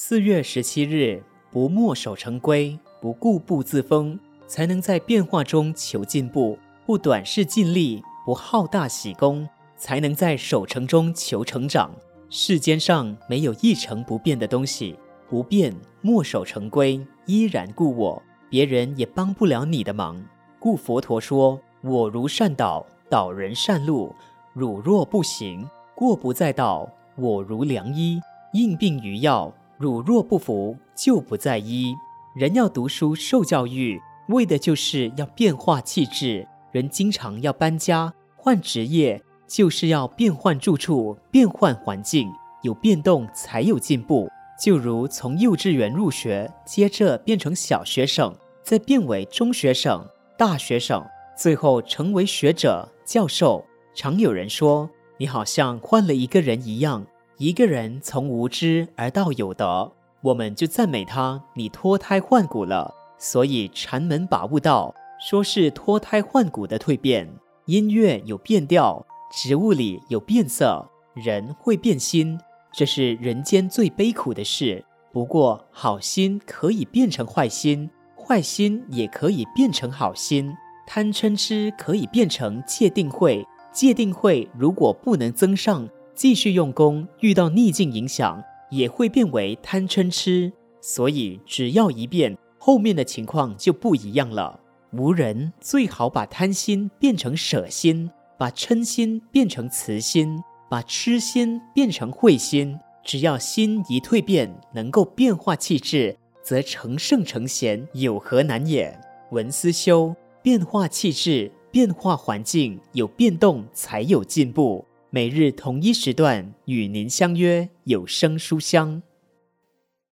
四月十七日，不墨守成规，不固步自封，才能在变化中求进步；不短视尽力，不好大喜功，才能在守成中求成长。世间上没有一成不变的东西，不变，墨守成规，依然故我，别人也帮不了你的忙。故佛陀说：“我如善导，导人善路；汝若不行，过不在道。我如良医，应病于药。汝若不服，就不在医。”人要读书受教育，为的就是要变化气质。人经常要搬家换职业，就是要变换住处、变换环境，有变动才有进步。就如从幼稚园入学，接着变成小学生，再变为中学生。大学生最后成为学者、教授，常有人说：“你好像换了一个人一样。”一个人从无知而到有德，我们就赞美他：“你脱胎换骨了。”所以禅门把悟道，说是脱胎换骨的蜕变。音乐有变调，植物里有变色，人会变心，这是人间最悲苦的事。不过，好心可以变成坏心。坏心也可以变成好心，贪嗔痴可以变成戒定慧，戒定慧如果不能增上，继续用功，遇到逆境影响，也会变为贪嗔痴。所以只要一变，后面的情况就不一样了。无人最好把贪心变成舍心，把嗔心变成慈心，把痴心变成慧心。只要心一蜕变，能够变化气质。则成圣成贤有何难也？文思修，变化气质，变化环境，有变动才有进步。每日同一时段与您相约有声书香。